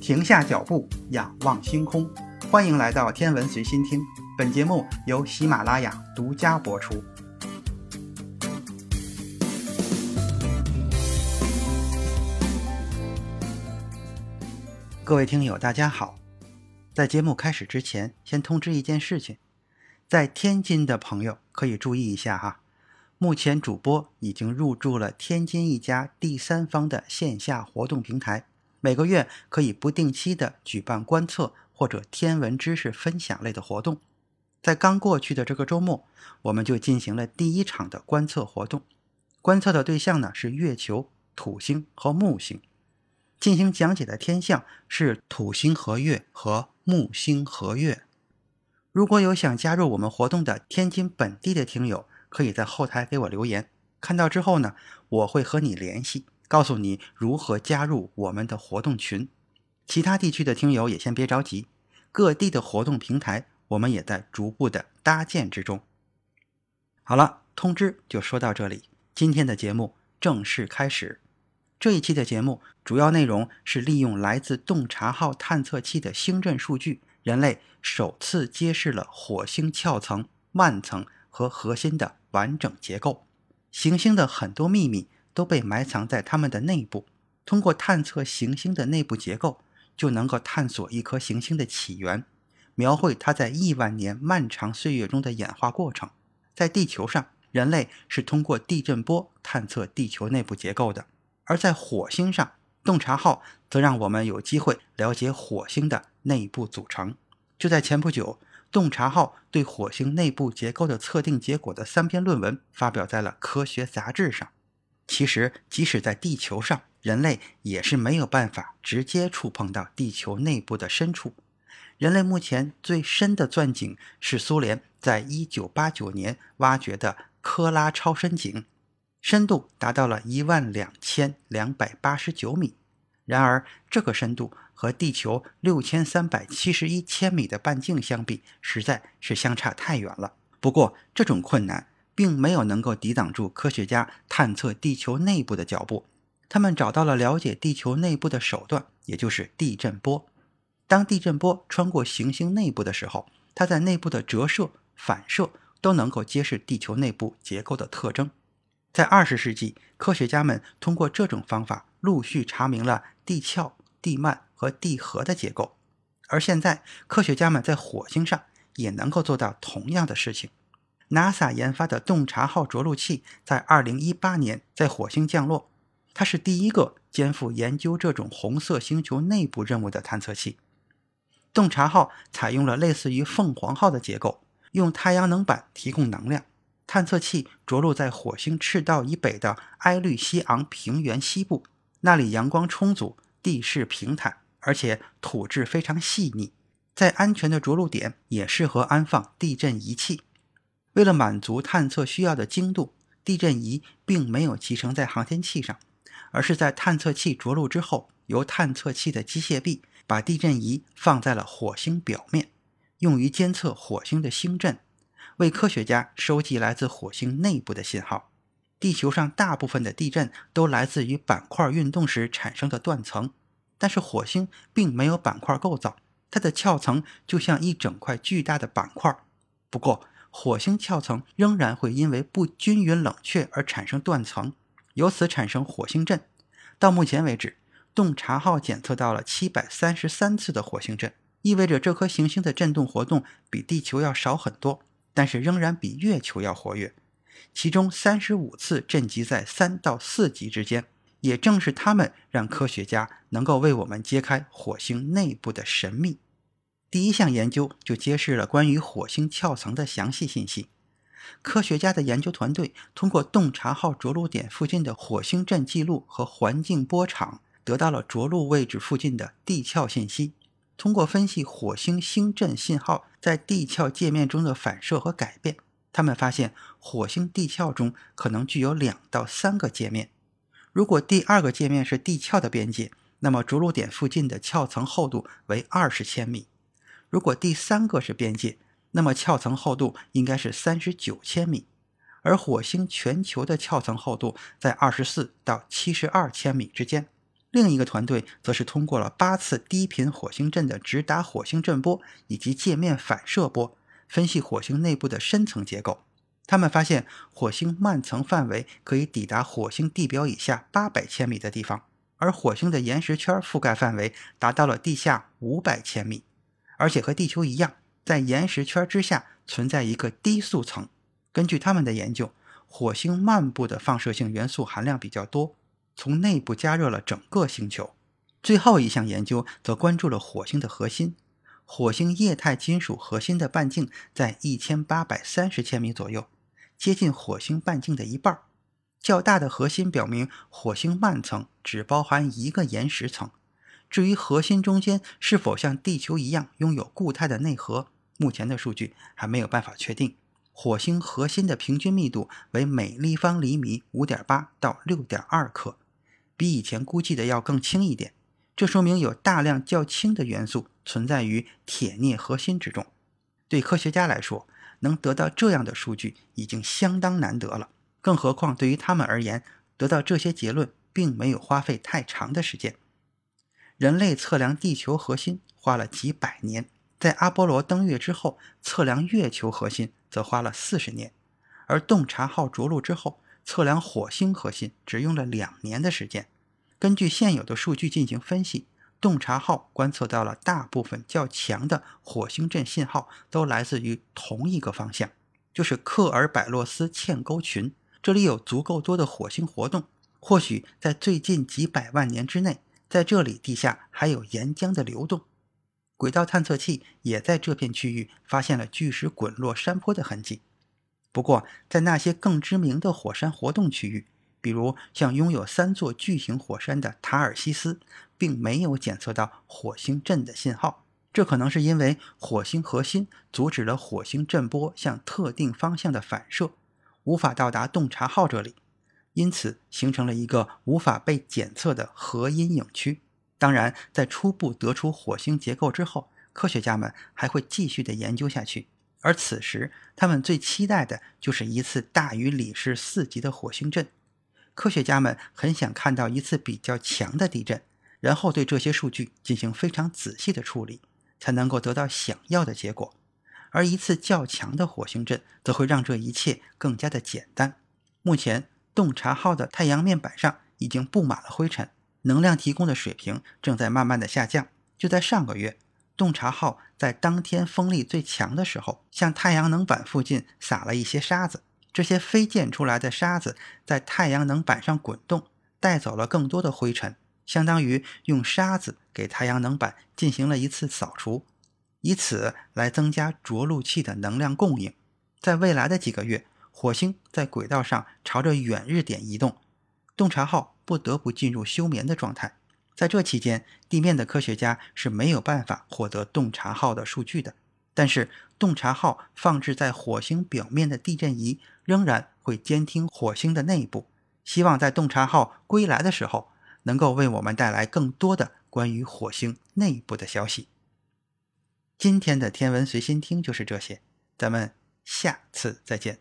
停下脚步，仰望星空。欢迎来到天文随心听，本节目由喜马拉雅独家播出。各位听友，大家好。在节目开始之前，先通知一件事情：在天津的朋友可以注意一下哈。目前主播已经入驻了天津一家第三方的线下活动平台，每个月可以不定期的举办观测或者天文知识分享类的活动。在刚过去的这个周末，我们就进行了第一场的观测活动。观测的对象呢是月球、土星和木星。进行讲解的天象是土星合月和木星合月。如果有想加入我们活动的天津本地的听友，可以在后台给我留言，看到之后呢，我会和你联系，告诉你如何加入我们的活动群。其他地区的听友也先别着急，各地的活动平台我们也在逐步的搭建之中。好了，通知就说到这里，今天的节目正式开始。这一期的节目主要内容是利用来自洞察号探测器的星阵数据，人类首次揭示了火星壳层、幔层和核心的。完整结构，行星的很多秘密都被埋藏在它们的内部。通过探测行星的内部结构，就能够探索一颗行星的起源，描绘它在亿万年漫长岁月中的演化过程。在地球上，人类是通过地震波探测地球内部结构的；而在火星上，洞察号则让我们有机会了解火星的内部组成。就在前不久。洞察号对火星内部结构的测定结果的三篇论文发表在了科学杂志上。其实，即使在地球上，人类也是没有办法直接触碰到地球内部的深处。人类目前最深的钻井是苏联在1989年挖掘的科拉超深井，深度达到了一万两千两百八十九米。然而，这个深度和地球六千三百七十一千米的半径相比，实在是相差太远了。不过，这种困难并没有能够抵挡住科学家探测地球内部的脚步。他们找到了了解地球内部的手段，也就是地震波。当地震波穿过行星内部的时候，它在内部的折射、反射都能够揭示地球内部结构的特征。在二十世纪，科学家们通过这种方法陆续查明了地壳、地幔和地核的结构。而现在，科学家们在火星上也能够做到同样的事情。NASA 研发的洞察号着陆器在2018年在火星降落，它是第一个肩负研究这种红色星球内部任务的探测器。洞察号采用了类似于凤凰号的结构，用太阳能板提供能量。探测器着陆在火星赤道以北的埃律西昂平原西部，那里阳光充足，地势平坦，而且土质非常细腻。在安全的着陆点也适合安放地震仪器。为了满足探测需要的精度，地震仪并没有集成在航天器上，而是在探测器着陆之后，由探测器的机械臂把地震仪放在了火星表面，用于监测火星的星震。为科学家收集来自火星内部的信号。地球上大部分的地震都来自于板块运动时产生的断层，但是火星并没有板块构造，它的壳层就像一整块巨大的板块。不过，火星壳层仍然会因为不均匀冷却而产生断层，由此产生火星震。到目前为止，洞察号检测到了七百三十三次的火星震，意味着这颗行星的震动活动比地球要少很多。但是仍然比月球要活跃，其中三十五次震级在三到四级之间。也正是它们让科学家能够为我们揭开火星内部的神秘。第一项研究就揭示了关于火星壳层的详细信息。科学家的研究团队通过洞察号着陆点附近的火星震记录和环境波场，得到了着陆位置附近的地壳信息。通过分析火星星震信号在地壳界面中的反射和改变，他们发现火星地壳中可能具有两到三个界面。如果第二个界面是地壳的边界，那么着陆点附近的壳层厚度为二十千米；如果第三个是边界，那么壳层厚度应该是三十九千米。而火星全球的壳层厚度在二十四到七十二千米之间。另一个团队则是通过了八次低频火星阵的直达火星震波以及界面反射波，分析火星内部的深层结构。他们发现，火星幔层范围可以抵达火星地表以下八百千米的地方，而火星的岩石圈覆盖范围达到了地下五百千米，而且和地球一样，在岩石圈之下存在一个低速层。根据他们的研究，火星漫步的放射性元素含量比较多。从内部加热了整个星球。最后一项研究则关注了火星的核心。火星液态金属核心的半径在一千八百三十千米左右，接近火星半径的一半。较大的核心表明火星幔层只包含一个岩石层。至于核心中间是否像地球一样拥有固态的内核，目前的数据还没有办法确定。火星核心的平均密度为每立方厘米五点八到六点二克。比以前估计的要更轻一点，这说明有大量较轻的元素存在于铁镍核心之中。对科学家来说，能得到这样的数据已经相当难得了。更何况对于他们而言，得到这些结论并没有花费太长的时间。人类测量地球核心花了几百年，在阿波罗登月之后，测量月球核心则花了四十年，而洞察号着陆之后。测量火星核心只用了两年的时间。根据现有的数据进行分析，洞察号观测到了大部分较强的火星震信号都来自于同一个方向，就是克尔百洛斯嵌沟群。这里有足够多的火星活动，或许在最近几百万年之内，在这里地下还有岩浆的流动。轨道探测器也在这片区域发现了巨石滚落山坡的痕迹。不过，在那些更知名的火山活动区域，比如像拥有三座巨型火山的塔尔西斯，并没有检测到火星震的信号。这可能是因为火星核心阻止了火星震波向特定方向的反射，无法到达洞察号这里，因此形成了一个无法被检测的核阴影区。当然，在初步得出火星结构之后，科学家们还会继续的研究下去。而此时，他们最期待的就是一次大于里氏四级的火星震。科学家们很想看到一次比较强的地震，然后对这些数据进行非常仔细的处理，才能够得到想要的结果。而一次较强的火星震则会让这一切更加的简单。目前，洞察号的太阳面板上已经布满了灰尘，能量提供的水平正在慢慢的下降。就在上个月。洞察号在当天风力最强的时候，向太阳能板附近撒了一些沙子。这些飞溅出来的沙子在太阳能板上滚动，带走了更多的灰尘，相当于用沙子给太阳能板进行了一次扫除，以此来增加着陆器的能量供应。在未来的几个月，火星在轨道上朝着远日点移动，洞察号不得不进入休眠的状态。在这期间，地面的科学家是没有办法获得洞察号的数据的。但是，洞察号放置在火星表面的地震仪仍然会监听火星的内部，希望在洞察号归来的时候，能够为我们带来更多的关于火星内部的消息。今天的天文随心听就是这些，咱们下次再见。